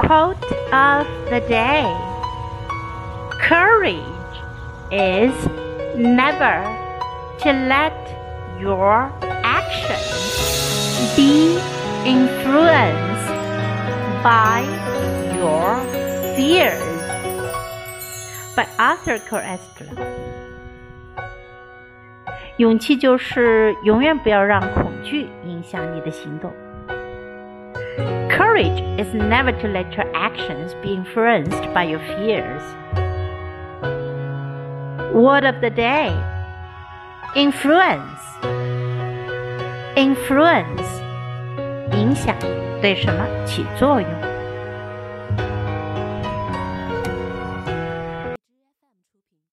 Quote of the day Courage is never to let your actions be influenced by your fears. By Arthur Koestler，勇气就是永远不要让恐惧影响你的行动。Courage is never to let your actions be influenced by your fears. Word of the day influence. Influence 影响对什么起作用？